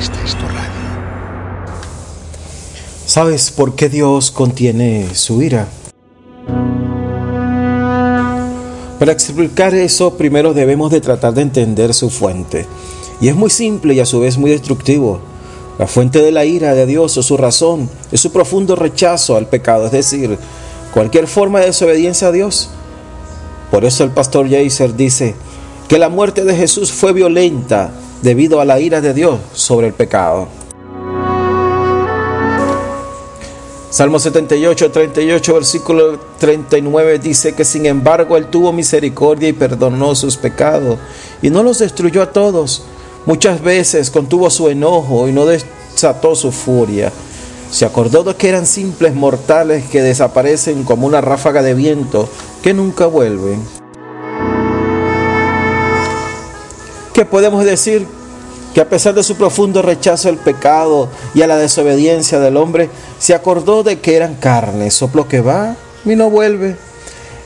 Es radio. ¿Sabes por qué Dios contiene su ira? Para explicar eso, primero debemos de tratar de entender su fuente. Y es muy simple y a su vez muy destructivo. La fuente de la ira de Dios o su razón es su profundo rechazo al pecado, es decir, cualquier forma de desobediencia a Dios. Por eso el pastor Jaser dice que la muerte de Jesús fue violenta debido a la ira de Dios sobre el pecado. Salmo 78, 38, versículo 39 dice que sin embargo Él tuvo misericordia y perdonó sus pecados y no los destruyó a todos Muchas veces contuvo su enojo y no desató su furia. Se acordó de que eran simples mortales que desaparecen como una ráfaga de viento que nunca vuelven. ¿Qué podemos decir? Que a pesar de su profundo rechazo al pecado y a la desobediencia del hombre, se acordó de que eran carne, soplo que va y no vuelve.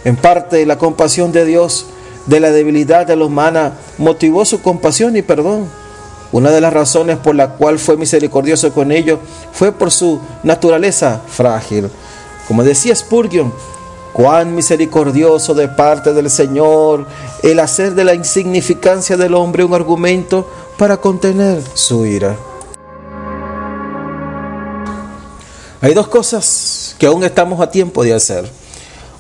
En parte la compasión de Dios de la debilidad de la humana motivó su compasión y perdón. Una de las razones por la cual fue misericordioso con ellos fue por su naturaleza frágil. Como decía Spurgeon, cuán misericordioso de parte del Señor el hacer de la insignificancia del hombre un argumento para contener su ira. Hay dos cosas que aún estamos a tiempo de hacer.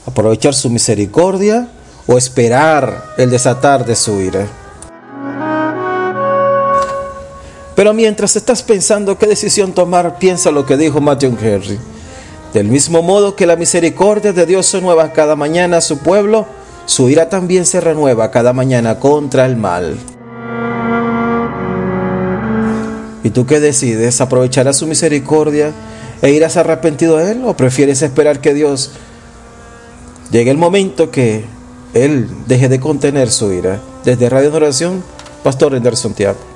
Aprovechar su misericordia o esperar el desatar de su ira. Pero mientras estás pensando qué decisión tomar, piensa lo que dijo Matthew Henry. Del mismo modo que la misericordia de Dios se renueva cada mañana a su pueblo, su ira también se renueva cada mañana contra el mal. ¿Y tú qué decides? ¿Aprovecharás su misericordia e irás arrepentido a Él? ¿O prefieres esperar que Dios llegue el momento que él deje de contener su ira. Desde Radio Oración, Pastor Anderson Tiago.